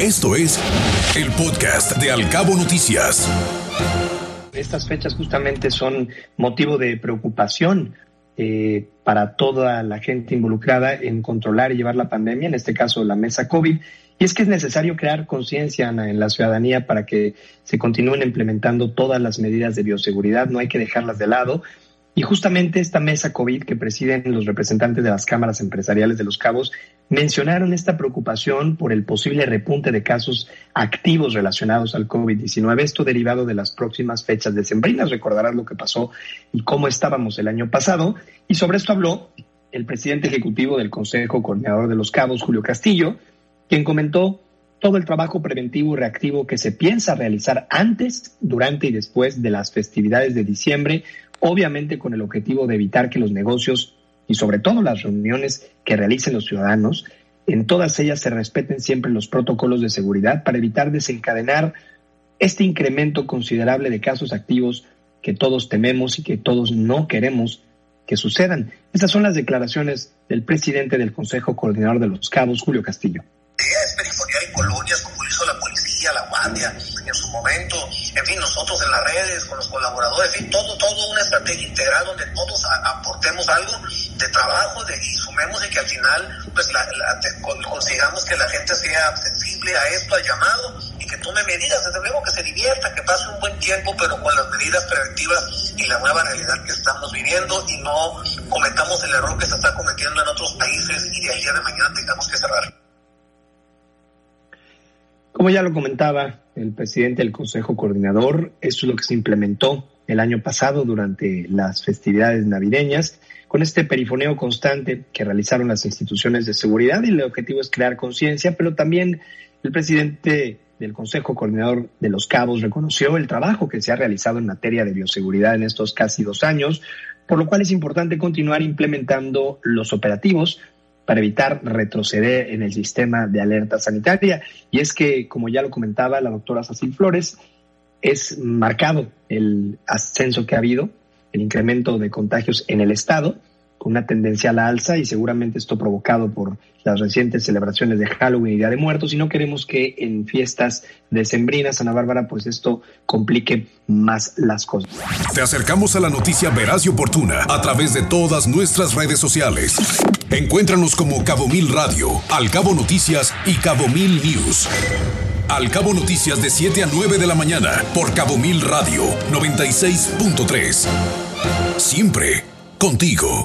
Esto es el podcast de Alcabo Noticias. Estas fechas justamente son motivo de preocupación eh, para toda la gente involucrada en controlar y llevar la pandemia, en este caso la mesa COVID. Y es que es necesario crear conciencia en la ciudadanía para que se continúen implementando todas las medidas de bioseguridad, no hay que dejarlas de lado. Y justamente esta mesa COVID que presiden los representantes de las cámaras empresariales de los cabos mencionaron esta preocupación por el posible repunte de casos activos relacionados al COVID-19, esto derivado de las próximas fechas decembrinas. Recordarás lo que pasó y cómo estábamos el año pasado. Y sobre esto habló el presidente ejecutivo del Consejo Coordinador de los Cabos, Julio Castillo, quien comentó todo el trabajo preventivo y reactivo que se piensa realizar antes, durante y después de las festividades de diciembre obviamente con el objetivo de evitar que los negocios y sobre todo las reuniones que realicen los ciudadanos, en todas ellas se respeten siempre los protocolos de seguridad para evitar desencadenar este incremento considerable de casos activos que todos tememos y que todos no queremos que sucedan. Estas son las declaraciones del presidente del Consejo Coordinador de los Cabos, Julio Castillo. Colonias como hizo la policía, la guardia, en su momento, en fin, nosotros en las redes, con los colaboradores, en fin, todo, todo una estrategia integral donde todos aportemos algo de trabajo de, y sumemos y que al final pues la, consigamos que la gente sea sensible a esto, al llamado y que tome medidas, desde luego que se divierta, que pase un buen tiempo, pero con las medidas preventivas y la nueva realidad que estamos viviendo y no cometamos el error que se está cometiendo en otros países y de ayer de mañana tengamos que cerrar. Como ya lo comentaba el presidente del Consejo Coordinador, esto es lo que se implementó el año pasado durante las festividades navideñas, con este perifoneo constante que realizaron las instituciones de seguridad y el objetivo es crear conciencia, pero también el presidente del Consejo Coordinador de los Cabos reconoció el trabajo que se ha realizado en materia de bioseguridad en estos casi dos años, por lo cual es importante continuar implementando los operativos para evitar retroceder en el sistema de alerta sanitaria. Y es que, como ya lo comentaba la doctora Sacil Flores, es marcado el ascenso que ha habido, el incremento de contagios en el Estado, con una tendencia a la alza y seguramente esto provocado por las recientes celebraciones de Halloween y Día de Muertos y no queremos que en fiestas decembrinas Ana Bárbara pues esto complique más las cosas. Te acercamos a la noticia veraz y oportuna a través de todas nuestras redes sociales. Encuéntranos como Cabo Mil Radio, Al Cabo Noticias y Cabo Mil News. Al Cabo Noticias de 7 a 9 de la mañana por Cabo Mil Radio 96.3. Siempre contigo.